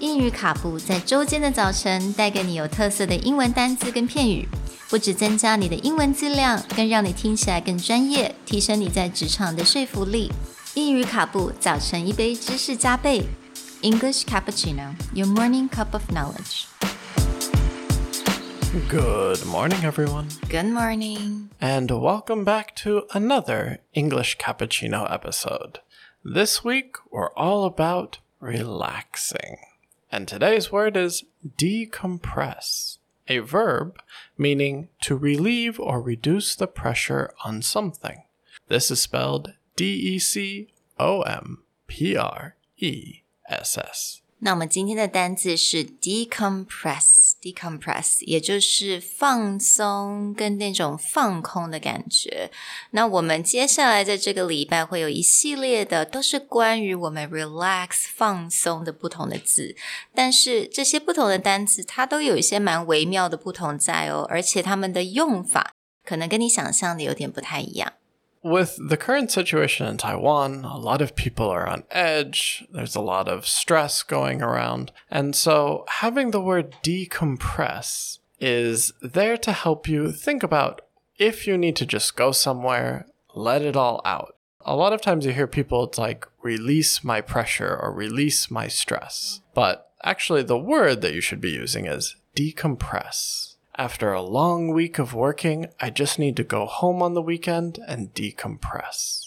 英语卡布在周间的早晨带给你有特色的英文单词跟片语，不止增加你的英文质量，更让你听起来更专业，提升你在职场的说服力。英语卡布早晨一杯知识加倍，English cappuccino, your morning cup of knowledge. Good morning, everyone, Good morning. and welcome back to another English Cappuccino episode. This week, we're all about relaxing. And today's word is decompress, a verb meaning to relieve or reduce the pressure on something. This is spelled D E C O M P R E S S. 那我们今天的单字是 decompress，也就是放松跟那种放空的感觉。那我们接下来在这个礼拜会有一系列的，都是关于我们 relax 放松的不同的字，但是这些不同的单词它都有一些蛮微妙的不同在哦，而且它们的用法可能跟你想象的有点不太一样。With the current situation in Taiwan, a lot of people are on edge. There's a lot of stress going around. And so having the word decompress is there to help you think about if you need to just go somewhere, let it all out. A lot of times you hear people, it's like release my pressure or release my stress. But actually, the word that you should be using is decompress. After a long week of working, I just need to go home on the weekend and decompress.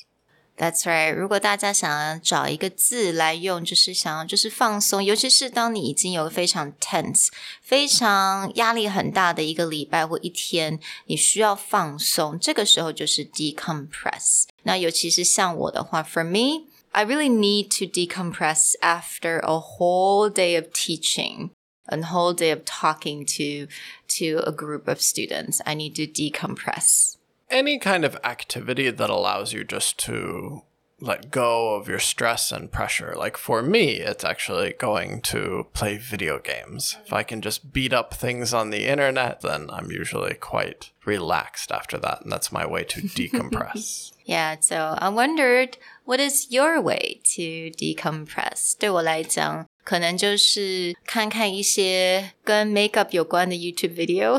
That's right。如果大家想要找一个字来用，就是想要就是放松，尤其是当你已经有非常 tense、非常压力很大的一个礼拜或一天，你需要放松，这个时候就是 decompress。那尤其是像我的话，for me。I really need to decompress after a whole day of teaching, a whole day of talking to to a group of students. I need to decompress. Any kind of activity that allows you just to let go of your stress and pressure. Like for me, it's actually going to play video games. If I can just beat up things on the internet, then I'm usually quite relaxed after that. And that's my way to decompress. Yeah, so I wondered what is your way to decompress? 对我来讲， 可能就是看看一些跟 makeup 有关的 YouTube video，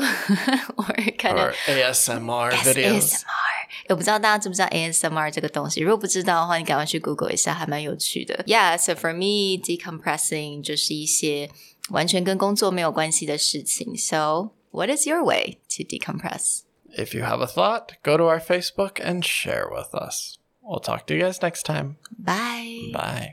或者看 or ASMR videos. ASMR。我不知道大家知不知道 ASMR 这个东西，如果不知道的话，你赶快去 Google 一下，还蛮有趣的。Yeah, so for me, decompressing 就是一些完全跟工作没有关系的事情。So, what is your way to decompress? If you have a thought, go to our Facebook and share with us. We'll talk to you guys next time. Bye. Bye.